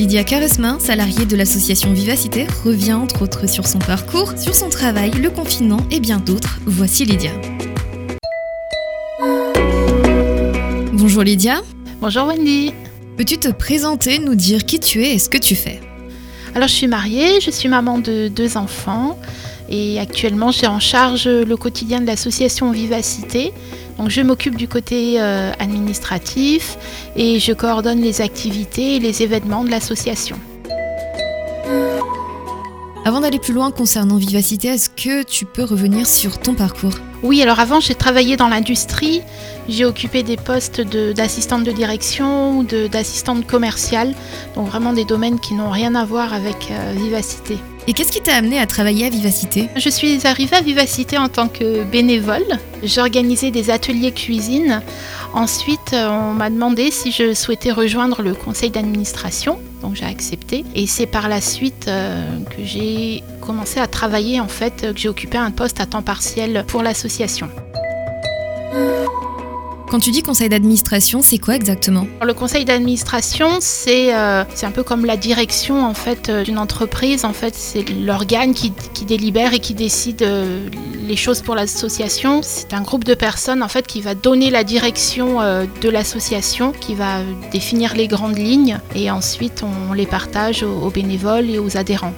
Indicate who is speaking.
Speaker 1: Lydia Caresmin, salariée de l'association Vivacité, revient entre autres sur son parcours, sur son travail, le confinement et bien d'autres. Voici Lydia. Bonjour Lydia.
Speaker 2: Bonjour Wendy.
Speaker 1: Peux-tu te présenter, nous dire qui tu es et ce que tu fais?
Speaker 2: Alors je suis mariée, je suis maman de deux enfants et actuellement j'ai en charge le quotidien de l'association Vivacité. Donc je m'occupe du côté euh, administratif et je coordonne les activités et les événements de l'association.
Speaker 1: Avant d'aller plus loin concernant Vivacité, est-ce que tu peux revenir sur ton parcours?
Speaker 2: Oui, alors avant j'ai travaillé dans l'industrie, j'ai occupé des postes d'assistante de, direction ou d'assistante commerciale, donc vraiment des domaines qui n'ont rien à voir avec euh, Vivacité.
Speaker 1: Et qu'est-ce qui t'a amené à travailler à Vivacité?
Speaker 2: Je suis arrivée à Vivacité en tant que bénévole. J'organisais des ateliers cuisine. Ensuite, euh, on m'a demandé si je souhaitais rejoindre le conseil d'administration. Donc j'ai accepté. Et c'est par la suite euh, que j'ai commencé à travailler, en fait, que j'ai occupé un poste à temps partiel pour l'association.
Speaker 1: Quand tu dis conseil d'administration, c'est quoi exactement?
Speaker 2: Le conseil d'administration, c'est euh, un peu comme la direction en fait euh, d'une entreprise. En fait, c'est l'organe qui, qui, délibère et qui décide euh, les choses pour l'association. C'est un groupe de personnes en fait qui va donner la direction euh, de l'association, qui va définir les grandes lignes et ensuite on les partage aux bénévoles et aux adhérents.